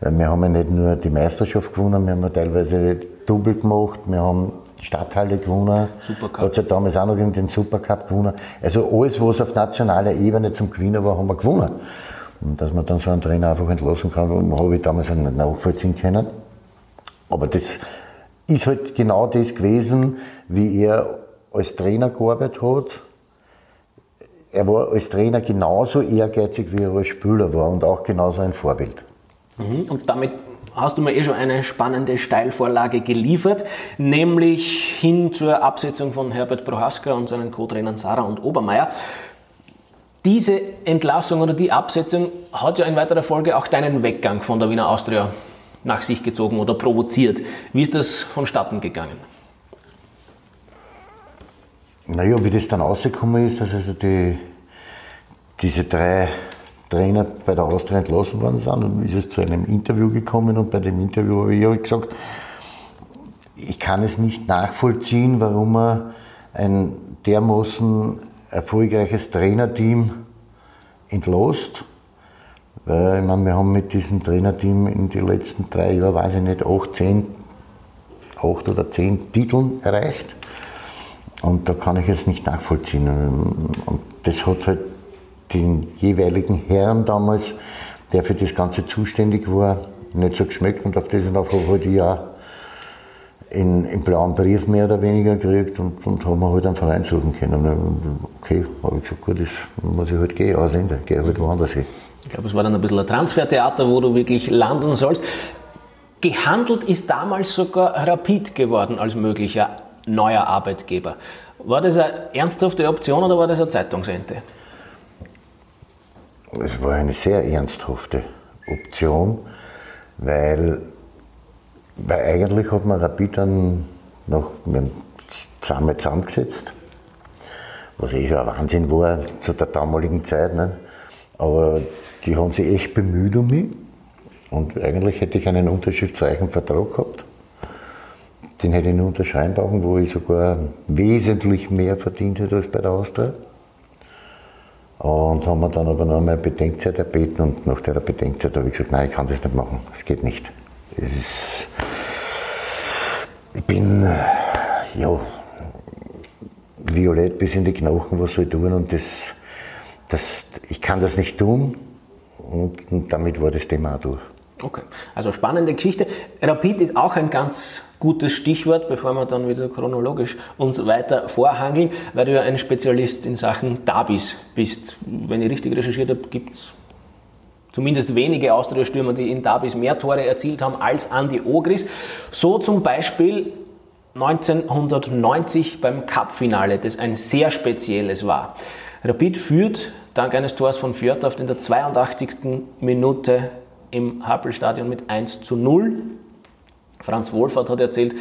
Weil wir haben ja nicht nur die Meisterschaft gewonnen, wir haben ja teilweise Double gemacht, wir haben die Stadthalle gewonnen, Supercup. hat ja damals auch noch den Supercup gewonnen. Also alles, was auf nationaler Ebene zum Gewinnen war, haben wir gewonnen. Und dass man dann so einen Trainer einfach entlassen kann, habe ich damals nicht nachvollziehen können. Aber das ist halt genau das gewesen, wie er als Trainer gearbeitet hat. Er war als Trainer genauso ehrgeizig, wie er als Spieler war und auch genauso ein Vorbild.
Mhm. Und damit hast du mir eh schon eine spannende Steilvorlage geliefert, nämlich hin zur Absetzung von Herbert Prohaska und seinen Co-Trainern Sarah und Obermeier. Diese Entlassung oder die Absetzung hat ja in weiterer Folge auch deinen Weggang von der Wiener Austria nach sich gezogen oder provoziert. Wie ist das vonstatten gegangen?
Naja, wie das dann rausgekommen ist, dass also die, diese drei Trainer bei der Austria entlassen worden sind, und ist es zu einem Interview gekommen und bei dem Interview habe ich gesagt, ich kann es nicht nachvollziehen, warum man ein dermaßen erfolgreiches Trainerteam entlost. Weil, ich meine, wir haben mit diesem Trainerteam in den letzten drei Jahren, weiß ich nicht, acht, zehn, acht oder zehn Titeln erreicht. Und da kann ich es nicht nachvollziehen. Und das hat halt den jeweiligen Herrn damals, der für das Ganze zuständig war, nicht so geschmeckt und auf das und auf halt ich auch in, in blauen Brief mehr oder weniger gekriegt und, und haben wir halt einen Verein suchen können. Okay, habe ich gesagt, gut, das muss ich halt gehen, ausländer, gehe halt woanders hin.
Ich glaube, es war dann ein bisschen ein Transfertheater, wo du wirklich landen sollst. Gehandelt ist damals sogar Rapid geworden als möglicher neuer Arbeitgeber. War das eine ernsthafte Option oder war das eine Zeitungsente?
Es war eine sehr ernsthafte Option, weil, weil eigentlich hat man Rapid dann noch zweimal zusammengesetzt, was eh schon ein Wahnsinn war zu der damaligen Zeit. Nicht? Aber die haben sich echt bemüht um mich und eigentlich hätte ich einen unterschriftsreichen Vertrag gehabt. Den hätte ich nur unterschreiben brauchen, wo ich sogar wesentlich mehr verdient hätte als bei der Austria. Und haben mir dann aber noch einmal Bedenkzeit erbeten und nach der Bedenkzeit habe ich gesagt, nein, ich kann das nicht machen, es geht nicht. Ist, ich bin, ja, violett bis in die Knochen, was soll ich tun und das, das, ich kann das nicht tun und, und damit war das Thema auch durch.
Okay, also spannende Geschichte. Rapid ist auch ein ganz gutes Stichwort, bevor wir dann wieder chronologisch uns weiter vorhangeln, weil du ja ein Spezialist in Sachen Dabis bist. Wenn ich richtig recherchiert habe, gibt es zumindest wenige Austria-Stürmer, die in Dabis mehr Tore erzielt haben als Andi Ogris. So zum Beispiel 1990 beim Cup-Finale, das ein sehr spezielles war. Rapid führt dank eines Tors von Fjordhoft in der 82. Minute im Happelstadion mit 1 zu 0. Franz Wohlfahrt hat erzählt,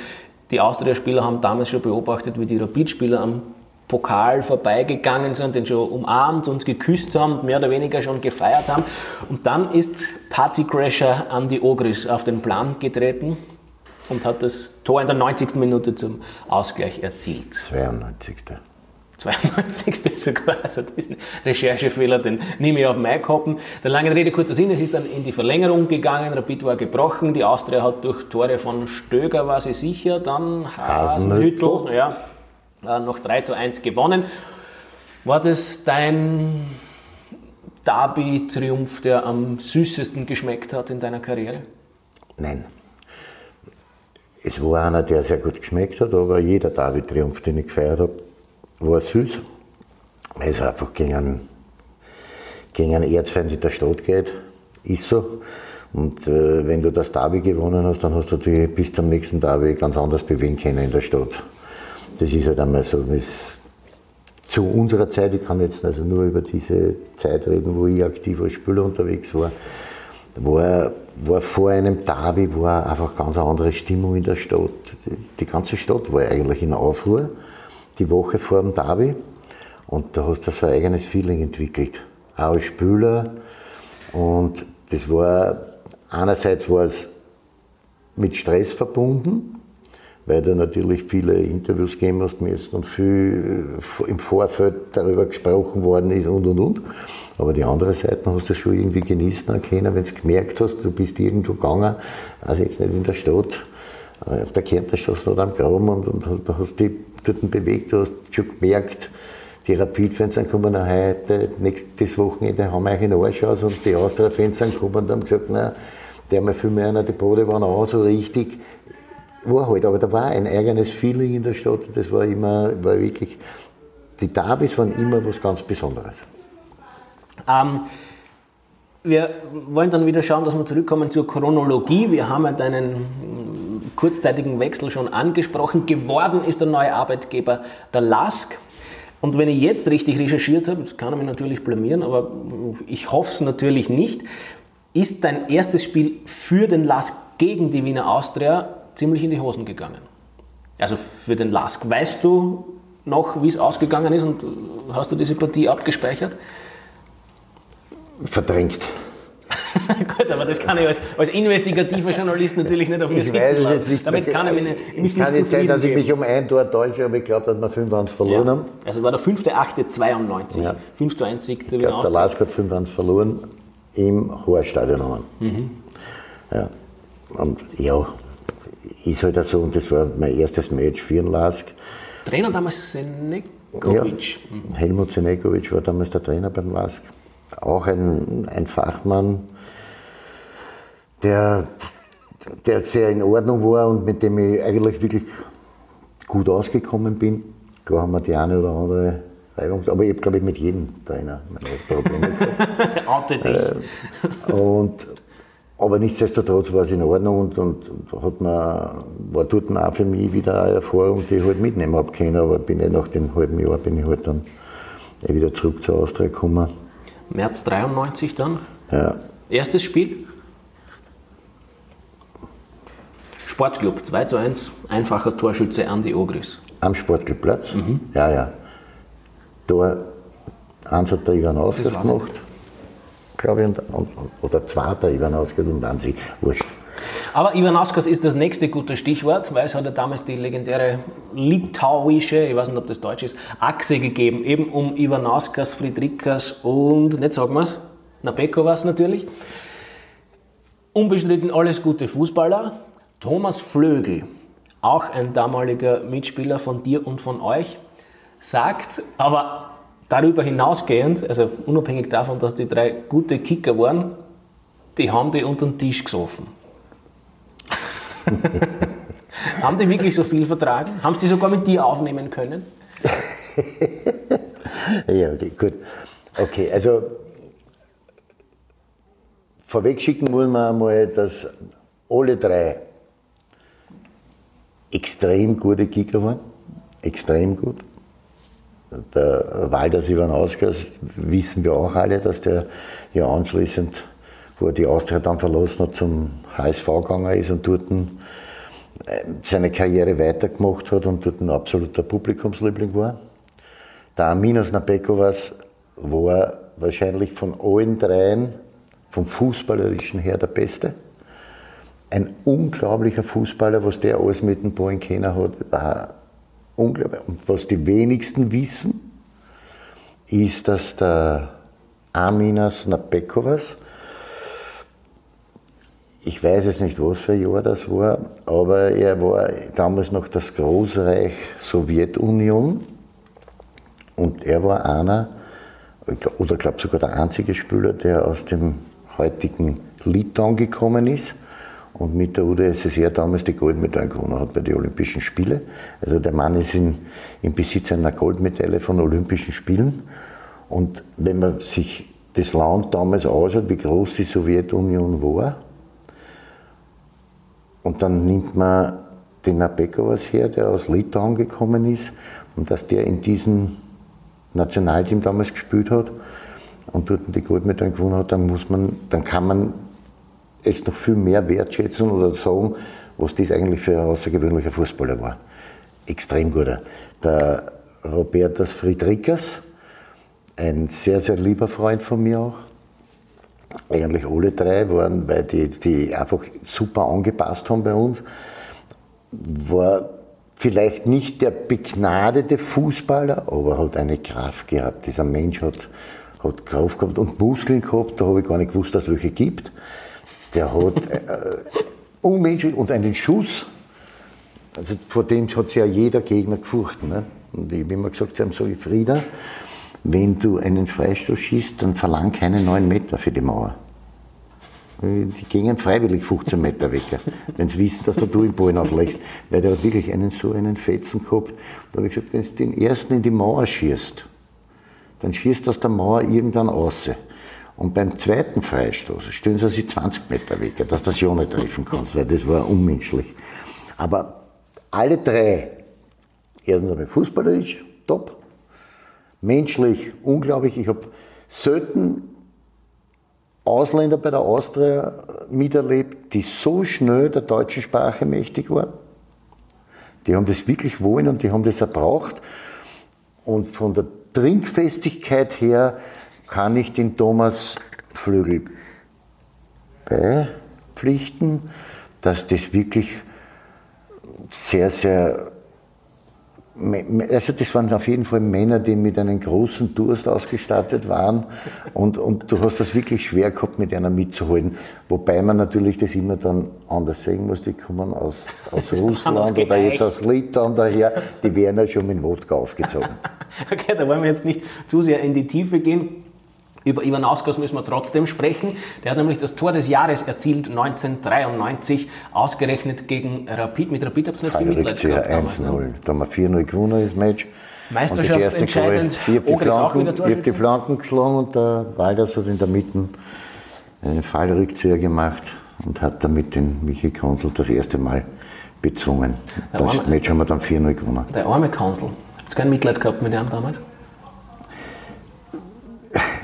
die Austria-Spieler haben damals schon beobachtet, wie die Rapid-Spieler am Pokal vorbeigegangen sind, den schon umarmt und geküsst haben, mehr oder weniger schon gefeiert haben. Und dann ist Partycrasher Andy Ogris auf den Plan getreten und hat das Tor in der 90. Minute zum Ausgleich erzielt.
92.
92. sogar, also diesen Recherchefehler, den nehme ich auf mein Kappen. Der lange Rede, kurzer Sinn, es ist dann in die Verlängerung gegangen, Rapid war gebrochen, die Austria hat durch Tore von Stöger, war sie sicher, dann Hasenhüttel, ja, äh, noch 3 zu 1 gewonnen. War das dein Derby-Triumph, der am süßesten geschmeckt hat in deiner Karriere?
Nein. Es war einer, der sehr gut geschmeckt hat, aber jeder Derby-Triumph, den ich gefeiert habe, war süß, weil es einfach gegen einen, gegen einen Erzfeind in der Stadt geht. Ist so. Und äh, wenn du das Derby gewonnen hast, dann hast du dich bis zum nächsten Derby ganz anders bewegen können in der Stadt. Das ist halt einmal so. Das, zu unserer Zeit, ich kann jetzt also nur über diese Zeit reden, wo ich aktiv als Spieler unterwegs war, war, war vor einem Derby war einfach ganz eine andere Stimmung in der Stadt. Die ganze Stadt war eigentlich in Aufruhr die Woche vor dem Derby und da hast du so ein eigenes Feeling entwickelt, auch als Spieler und das war, einerseits war es mit Stress verbunden, weil du natürlich viele Interviews geben hast müssen und viel äh, im Vorfeld darüber gesprochen worden ist und und und. Aber die andere Seite hast du schon irgendwie genießen können, wenn du gemerkt hast, du bist irgendwo gegangen, also jetzt nicht in der Stadt, auf der Kärntnerstraße oder am Graben und, und hast dich dort bewegt, du hast schon gemerkt, die Rapid-Fans sind gekommen, heute, nächstes Wochenende haben wir euch in Arsch aus und die Austria-Fans sind gekommen und haben gesagt, na, der mal viel mehr die Bode waren auch so richtig. War halt, aber da war ein eigenes Feeling in der Stadt und das war immer, war wirklich, die Derbys waren immer was ganz Besonderes.
Ähm, wir wollen dann wieder schauen, dass wir zurückkommen zur Chronologie. Wir haben ja deinen kurzzeitigen Wechsel schon angesprochen. Geworden ist der neue Arbeitgeber der LASK. Und wenn ich jetzt richtig recherchiert habe, das kann ich mich natürlich blamieren, aber ich hoffe es natürlich nicht, ist dein erstes Spiel für den LASK gegen die Wiener Austria ziemlich in die Hosen gegangen. Also für den LASK. Weißt du noch, wie es ausgegangen ist und hast du diese Partie abgespeichert?
verdrängt.
Gut, aber das kann ich als, als investigativer Journalist natürlich nicht auf mir sitzen lassen. Nicht
Damit kann ich mich nicht, Es kann nicht sein, dass ich mich um ein Tor täusche, aber ich glaube, dass wir 5-1 verloren ja. haben.
Also war der 5.8.92. Ja. 5 zu 1 Sieg
der Ich glaube, der Lask hat 5-1 verloren im Horststadion. Mhm. Ja. Und ja, ist halt auch so, und das war mein erstes Match für den Lask.
Trainer damals Senekovic.
Ja, mhm. Helmut Senekovic war damals der Trainer beim Lask auch ein, ein Fachmann, der, der sehr in Ordnung war und mit dem ich eigentlich wirklich gut ausgekommen bin. Klar haben wir die eine oder andere Reibungs aber ich habe, glaube ich, mit jedem Trainer meine Probleme gehabt.
Oute dich.
Äh, und, aber nichtsdestotrotz war es in Ordnung und, und, hat man, war dort auch für mich wieder eine Erfahrung, die ich halt mitnehmen habe können. Aber bin ich nach dem halben Jahr bin ich halt dann eh wieder zurück zur Austria gekommen.
März 93 dann?
Ja.
Erstes Spiel? Sportclub 2 zu 1, einfacher Torschütze Andi Ogris.
Am Sportclubplatz? Mhm. Ja, ja. Da, eins hat der Ivan Ausgas gemacht, glaube ich, und, und, oder zwei hat der Ivan Ausgas und sich, wurscht.
Aber Ivanauskas ist das nächste gute Stichwort, weil es hat ja damals die legendäre litauische, ich weiß nicht, ob das Deutsch ist, Achse gegeben, eben um Ivanauskas, Friedrikas und, nicht sagen wir es, Nabekovas natürlich. Unbestritten alles gute Fußballer. Thomas Flögel, auch ein damaliger Mitspieler von dir und von euch, sagt, aber darüber hinausgehend, also unabhängig davon, dass die drei gute Kicker waren, die haben die unter den Tisch gesoffen. haben die wirklich so viel vertragen? Haben sie sogar mit dir aufnehmen können?
ja, okay, gut. Okay, also vorweg schicken wollen wir einmal, dass alle drei extrem gute Kicker waren. Extrem gut. Der Walter Ivanauskas wissen wir auch alle, dass der ja anschließend, wo er die Austria dann verlassen hat, zum HSV gegangen ist und dort äh, seine Karriere weitergemacht hat und dort ein absoluter Publikumsliebling war. Der Aminos Nabekovas war wahrscheinlich von allen dreien vom Fußballerischen her der Beste ein unglaublicher Fußballer, was der alles mit dem Ball kennen hat, war unglaublich. Und was die wenigsten wissen, ist, dass der Aminas Nabekovas, ich weiß jetzt nicht, was für ein Jahr das war, aber er war damals noch das Großreich Sowjetunion und er war einer, oder glaube sogar der einzige Spieler, der aus dem heutigen Litauen gekommen ist und mit der UdSSR damals die Goldmedaille gewonnen hat bei den Olympischen Spielen. Also der Mann ist in, im Besitz einer Goldmedaille von Olympischen Spielen. Und wenn man sich das Land damals anschaut, wie groß die Sowjetunion war, und dann nimmt man den Nabekovas her, der aus Litauen gekommen ist, und dass der in diesem Nationalteam damals gespielt hat und dort die Goldmedaille gewonnen hat, dann muss man, dann kann man es noch viel mehr wertschätzen oder sagen, was das eigentlich für ein außergewöhnlicher Fußballer war. Extrem guter. Der Robertas Friedrikas, ein sehr, sehr lieber Freund von mir auch. Eigentlich alle drei waren, weil die, die einfach super angepasst haben bei uns. War vielleicht nicht der begnadete Fußballer, aber hat eine Kraft gehabt. Dieser Mensch hat, hat Kraft gehabt und Muskeln gehabt, da habe ich gar nicht gewusst, dass es welche gibt. Der hat äh, unmenschlich und einen Schuss, also vor dem hat sich ja jeder Gegner gefurcht. Ne? Und ich habe immer gesagt, sie haben so Frieda, wenn du einen Freistoß schießt, dann verlang keine 9 Meter für die Mauer. Die gingen freiwillig 15 Meter weg, wenn sie wissen, dass du im Ballen auflegst. Weil der hat wirklich einen so einen Fetzen gehabt. Da habe ich gesagt, wenn du den ersten in die Mauer schießt, dann schießt aus der Mauer irgendwann raus. Und beim zweiten Freistoß stellen sie sich 20 Meter weg, dass du das ja nicht treffen kannst, weil das war unmenschlich. Aber alle drei, erstens einmal fußballerisch, top, menschlich, unglaublich. Ich habe selten Ausländer bei der Austria miterlebt, die so schnell der deutschen Sprache mächtig waren. Die haben das wirklich wollen und die haben das erbraucht. Und von der Trinkfestigkeit her kann ich den Thomas Flügel beipflichten, dass das wirklich sehr, sehr also das waren auf jeden Fall Männer, die mit einem großen Durst ausgestattet waren und, und du hast das wirklich schwer gehabt, mit einer mitzuholen. Wobei man natürlich das immer dann anders sehen muss, die kommen aus, aus Russland oder jetzt aus Litauen daher, die werden ja schon mit Wodka aufgezogen.
okay, da wollen wir jetzt nicht zu sehr in die Tiefe gehen. Über Ivan Ausgas müssen wir trotzdem sprechen. Der hat nämlich das Tor des Jahres erzielt, 1993, ausgerechnet gegen Rapid. Mit Rapid habt ihr nicht viel Mitleid
gehabt. 1-0. Ne? Da haben wir 4-0 gewonnen, das Match.
Meisterschaftsentscheidend.
Ich habe die, Flanken, ich hab die Flanken geschlagen und der Walders hat in der Mitte einen Fallrückzieher gemacht und hat damit den Michi Konzel das erste Mal bezwungen. Das arme, Match haben wir dann 4-0 gewonnen.
Der arme Konzel. Hast du kein Mitleid gehabt mit ihm damals?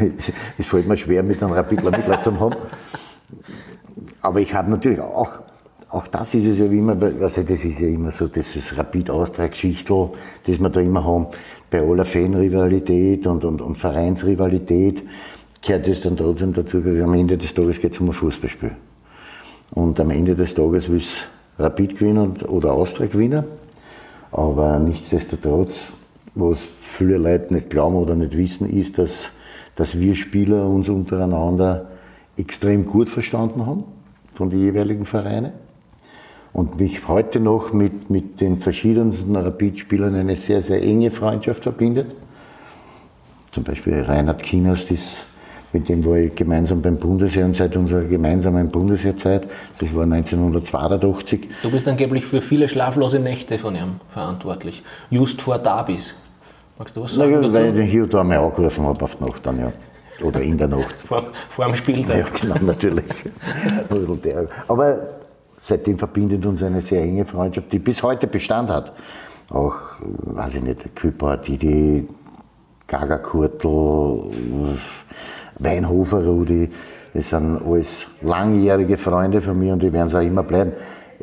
es fällt mir schwer, mit einem Rapidler Mitleid haben. Aber ich habe natürlich auch, auch das ist es ja wie immer, also das ist ja immer so, dieses Rapid-Austria-Geschichtel, das wir da immer haben, bei aller Fan-Rivalität und, und, und Vereinsrivalität, gehört es dann trotzdem dazu, weil am Ende des Tages geht es um ein Fußballspiel. Und am Ende des Tages will es Rapid gewinnen oder Austria gewinnen. Aber nichtsdestotrotz, was viele Leute nicht glauben oder nicht wissen, ist, dass, dass wir Spieler uns untereinander extrem gut verstanden haben von den jeweiligen Vereinen und mich heute noch mit, mit den verschiedensten Rapid-Spielern eine sehr, sehr enge Freundschaft verbindet. Zum Beispiel Reinhard Kinas mit dem war ich gemeinsam beim Bundesheer und seit unserer gemeinsamen Bundesheerzeit, das war 1982.
Du bist angeblich für viele schlaflose Nächte von ihm verantwortlich, just vor Davis.
Magst du was sagen? Naja, dazu? weil ich den hier da mal angerufen habe auf die Nacht dann, ja. Oder in der Nacht.
vor, vor dem Spieltag.
Ja, genau, natürlich. Aber seitdem verbindet uns eine sehr enge Freundschaft, die bis heute Bestand hat. Auch, weiß ich nicht, Küpper, Didi, Gaga Kurtel, Weinhofer Rudi, das sind alles langjährige Freunde von mir und die werden es auch immer bleiben.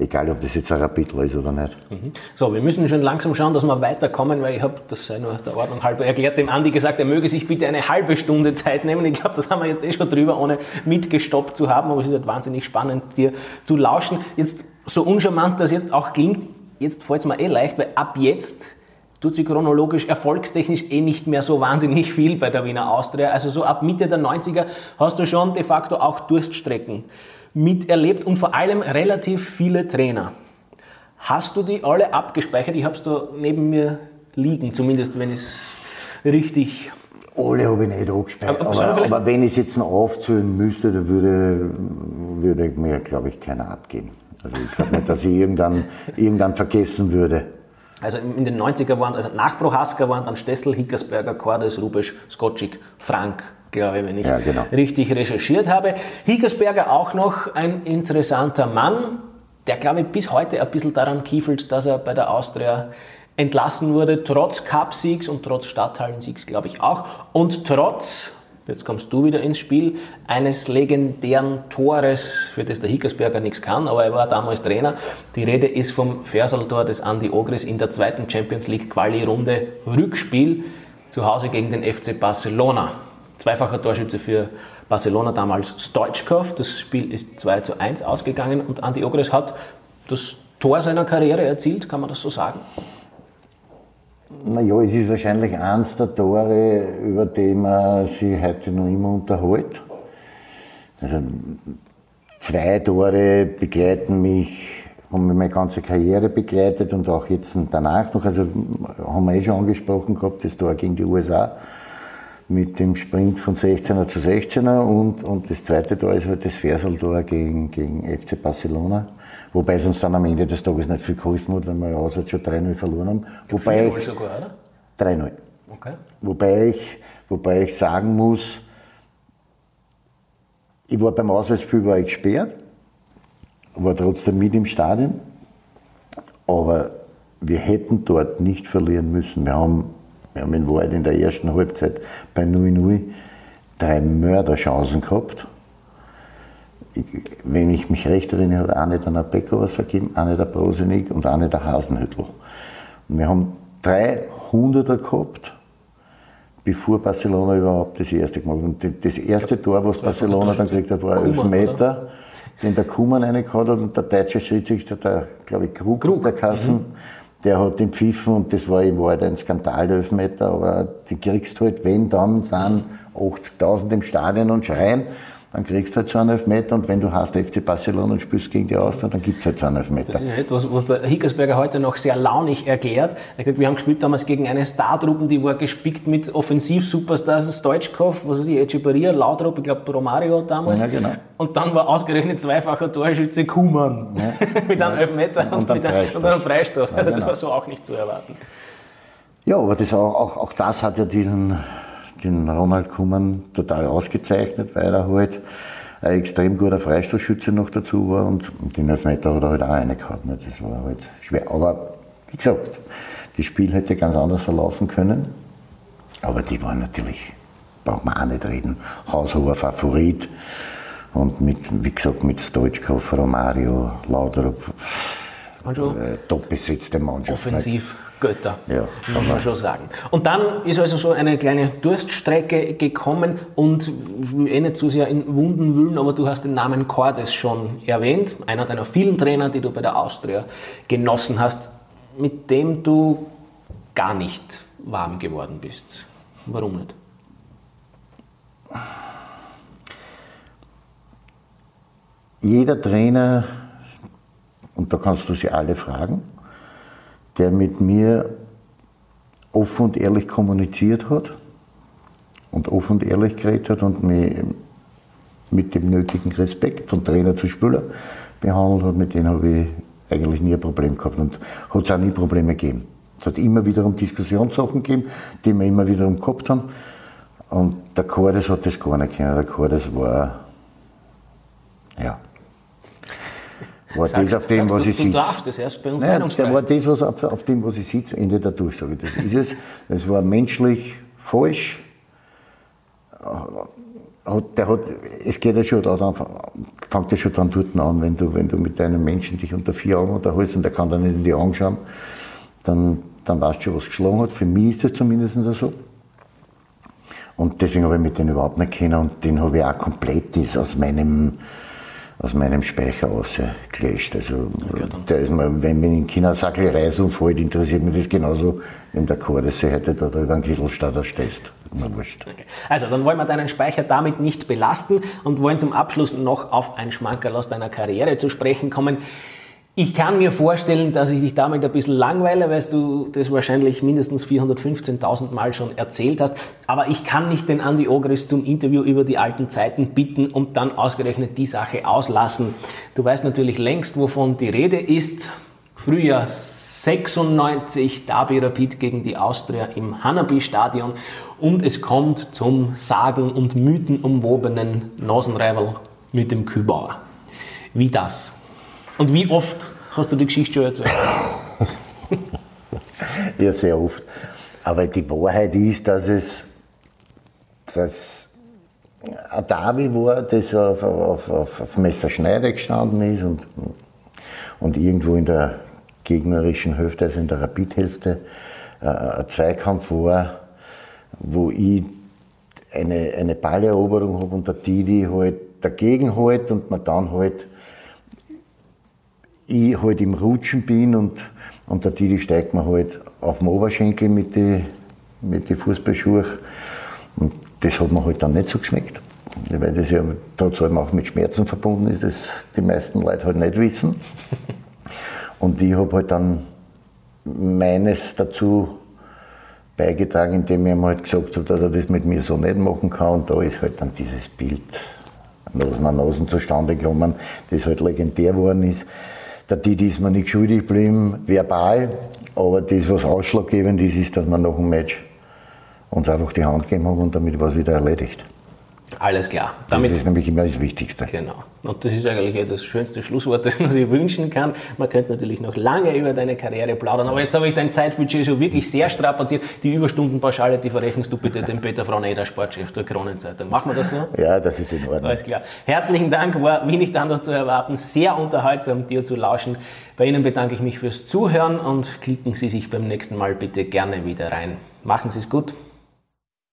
Egal, ob das jetzt ein Rapidler ist oder nicht.
Mhm. So, wir müssen schon langsam schauen, dass wir weiterkommen, weil ich habe, das sei nur der Ordnung halber, erklärt dem Andi gesagt, er möge sich bitte eine halbe Stunde Zeit nehmen. Ich glaube, das haben wir jetzt eh schon drüber, ohne mitgestoppt zu haben, aber es ist halt wahnsinnig spannend, dir zu lauschen. Jetzt, so uncharmant das jetzt auch klingt, jetzt fällt es mir eh leicht, weil ab jetzt tut sich chronologisch, erfolgstechnisch eh nicht mehr so wahnsinnig viel bei der Wiener Austria. Also so ab Mitte der 90er hast du schon de facto auch Durststrecken miterlebt und vor allem relativ viele Trainer. Hast du die alle abgespeichert? Ich habe es da neben mir liegen, zumindest wenn es richtig
alle habe ich nicht abgespeichert. Aber, aber, aber wenn ich es jetzt noch aufzählen müsste, dann würde, würde mir, glaube ich, keiner abgeben. Also ich glaube nicht, dass ich irgendwann, irgendwann vergessen würde.
Also in den 90er waren, also nach Prohaska waren dann Stessel, Hickersberger, Cordes, Rubesch, Skocik, Frank, glaube ich, wenn ich ja, genau. richtig recherchiert habe. Hickersberger auch noch ein interessanter Mann, der, glaube ich, bis heute ein bisschen daran kiefelt, dass er bei der Austria entlassen wurde, trotz Cupsiegs und trotz Stadthallensiegs, glaube ich auch, und trotz jetzt kommst du wieder ins Spiel, eines legendären Tores, für das der Hickersberger nichts kann, aber er war damals Trainer. Die Rede ist vom Fersaltor des Andi Ogris in der zweiten Champions League Quali-Runde Rückspiel zu Hause gegen den FC Barcelona. Zweifacher Torschütze für Barcelona damals Stoichkov. Das Spiel ist 2 zu 1 ausgegangen und Andi Ogris hat das Tor seiner Karriere erzielt, kann man das so sagen?
Naja, es ist wahrscheinlich eins der Tore, über die man sich heute noch immer unterhält. Also, zwei Tore begleiten mich, haben mich meine ganze Karriere begleitet und auch jetzt danach noch. Also haben wir eh schon angesprochen gehabt, das Tor gegen die USA mit dem Sprint von 16er zu 16er und, und das zweite Tor ist halt das Versal-Tor gegen, gegen FC Barcelona. Wobei es uns dann am Ende des Tages nicht viel geholfen hat, weil wir ja auswärts schon 3-0 verloren haben. Wobei ich, sogar, oder? 3-0. Okay. Wobei ich, wobei ich sagen muss, ich war beim Auswärtsspiel war ich gesperrt, war trotzdem mit im Stadion, aber wir hätten dort nicht verlieren müssen. Wir haben, wir haben in Wahrheit in der ersten Halbzeit bei 0-0 drei Mörderchancen gehabt wenn ich mich recht erinnere, hat eine der Nabeko was vergeben, eine der Prosenik und eine der Hasenhüttel. Und wir haben drei Hunderter gehabt, bevor Barcelona überhaupt das erste gemacht hat. Und das erste Tor, was Barcelona dann gekriegt hat, war ein Elfmeter, den der Kuhmann reingehauen hat und der deutsche Schiedsrichter, der, glaube ich, Krug, Krug. der Kassen, mhm. Der hat den pfiffen und das war in Wahrheit ein Skandal, der Elfmeter, aber die kriegst halt, wenn dann sind 80.000 im Stadion und schreien dann kriegst du halt so einen Elfmeter und wenn du hast FC Barcelona und spielst gegen die Austria, dann gibt es halt so einen Elfmeter. Das
ist etwas, was der Hickersberger heute noch sehr launig erklärt. Er sagt, wir haben gespielt damals gegen eine Startruppe, die war gespickt mit Offensiv-Superstars, Stoichkov, was weiß ich, Echeverria, Laudrup, ich glaube Romario damals. Ja, genau. Und dann war ausgerechnet zweifacher Torschütze Kuhmann ja. mit einem Elfmeter und, und, mit einem, und einem Freistoß. Also ja, genau. das war so auch nicht zu erwarten.
Ja, aber das auch, auch, auch das hat ja diesen, den Ronald Kuhmann total ausgezeichnet, weil er halt ein extrem guter Freistoßschütze noch dazu war und den Elfmeter hat er halt auch reingehauen. Das war halt schwer. Aber wie gesagt, das Spiel hätte ganz anders verlaufen können. Aber die waren natürlich, braucht man auch nicht reden, haushoher Favorit. Und mit, wie gesagt, mit Stoichkov, Romario, Laudrup, äh, top besetzte Mannschaft.
Offensiv. Götter, ja, kann man schon sagen. Und dann ist also so eine kleine Durststrecke gekommen und eh nicht zu sehr in Wunden wühlen, aber du hast den Namen Cordes schon erwähnt, einer deiner vielen Trainer, die du bei der Austria genossen hast, mit dem du gar nicht warm geworden bist. Warum nicht?
Jeder Trainer, und da kannst du sie alle fragen, der mit mir offen und ehrlich kommuniziert hat und offen und ehrlich geredet hat und mich mit dem nötigen Respekt von Trainer zu Spieler behandelt hat, mit denen habe ich eigentlich nie ein Problem gehabt und hat es auch nie Probleme gegeben. Es hat immer wiederum Diskussionssachen gegeben, die wir immer wiederum gehabt haben. Und der Cordes hat das gar nicht können. Der Cordes war, ja, war sagst, das auf dem, was du, ich sitze. Du darfst das bei uns Nein, der war das, was auf, auf dem, was ich sitze, Ende der Durchsage. Das ist es. Es war menschlich falsch. Der hat, es geht ja schon da, dann, fängt ja schon dann dort an, wenn du, wenn du mit einem Menschen dich unter vier Augen unterhältst und der kann dann nicht in die Augen schauen, dann, dann weißt du schon, was geschlagen hat. Für mich ist das zumindest so. Und deswegen habe ich mit denen überhaupt nicht kennen und den habe ich auch komplett aus meinem, aus meinem Speicher ausgelöscht. Also, der ist mal, wenn mich in China Sackel Reis umfällt, interessiert mich das genauso, wenn der Chor das heute da über den Kieselstadt stehst.
Okay. Also, dann wollen wir deinen Speicher damit nicht belasten und wollen zum Abschluss noch auf ein Schmankerl aus deiner Karriere zu sprechen kommen. Ich kann mir vorstellen, dass ich dich damit ein bisschen langweile, weil du das wahrscheinlich mindestens 415.000 Mal schon erzählt hast. Aber ich kann nicht den Andi Ogris zum Interview über die alten Zeiten bitten und dann ausgerechnet die Sache auslassen. Du weißt natürlich längst, wovon die Rede ist. Frühjahr 96 Derby Rapid gegen die Austria im Hanabi-Stadion und es kommt zum sagen- und mythenumwobenen Nasenreivel mit dem Kübauer. Wie das? Und wie oft hast du die Geschichte schon erzählt?
ja, sehr oft. Aber die Wahrheit ist, dass es dass ein Derby war, das auf, auf, auf, auf Messerschneide gestanden ist und, und irgendwo in der gegnerischen Hälfte, also in der Rapidhälfte, äh, ein Zweikampf war, wo ich eine, eine Balleroberung habe und der Didi halt dagegen halt und man dann halt ich halt im Rutschen bin und, und der Didi steigt mir halt auf den Oberschenkel mit den mit die Fußballschuhen. Und das hat mir halt dann nicht so geschmeckt. Weil das ja trotz allem auch mit Schmerzen verbunden ist, das die meisten Leute halt nicht wissen. Und ich habe halt dann meines dazu beigetragen, indem ich ihm halt gesagt habe, dass er das mit mir so nicht machen kann. Und da ist halt dann dieses Bild Nosen an Nosen zustande gekommen, das halt legendär geworden ist. Der Didi ist mir nicht schuldig geblieben, verbal, aber das, was ausschlaggebend ist, ist, dass wir nach dem Match uns einfach die Hand gegeben haben und damit war es wieder erledigt.
Alles klar.
Damit, das ist nämlich immer das Wichtigste.
Genau. Und das ist eigentlich das schönste Schlusswort, das man sich wünschen kann. Man könnte natürlich noch lange über deine Karriere plaudern, aber jetzt habe ich dein Zeitbudget schon wirklich sehr strapaziert. Die Überstundenpauschale, die verrechnest du bitte dem Peter Frauneder, Sportchef der Kronenzeitung. Machen wir das so?
Ja, das ist in Ordnung.
Alles klar. Herzlichen Dank, war wie nicht anders zu erwarten. Sehr unterhaltsam, dir zu lauschen. Bei Ihnen bedanke ich mich fürs Zuhören und klicken Sie sich beim nächsten Mal bitte gerne wieder rein. Machen Sie es gut.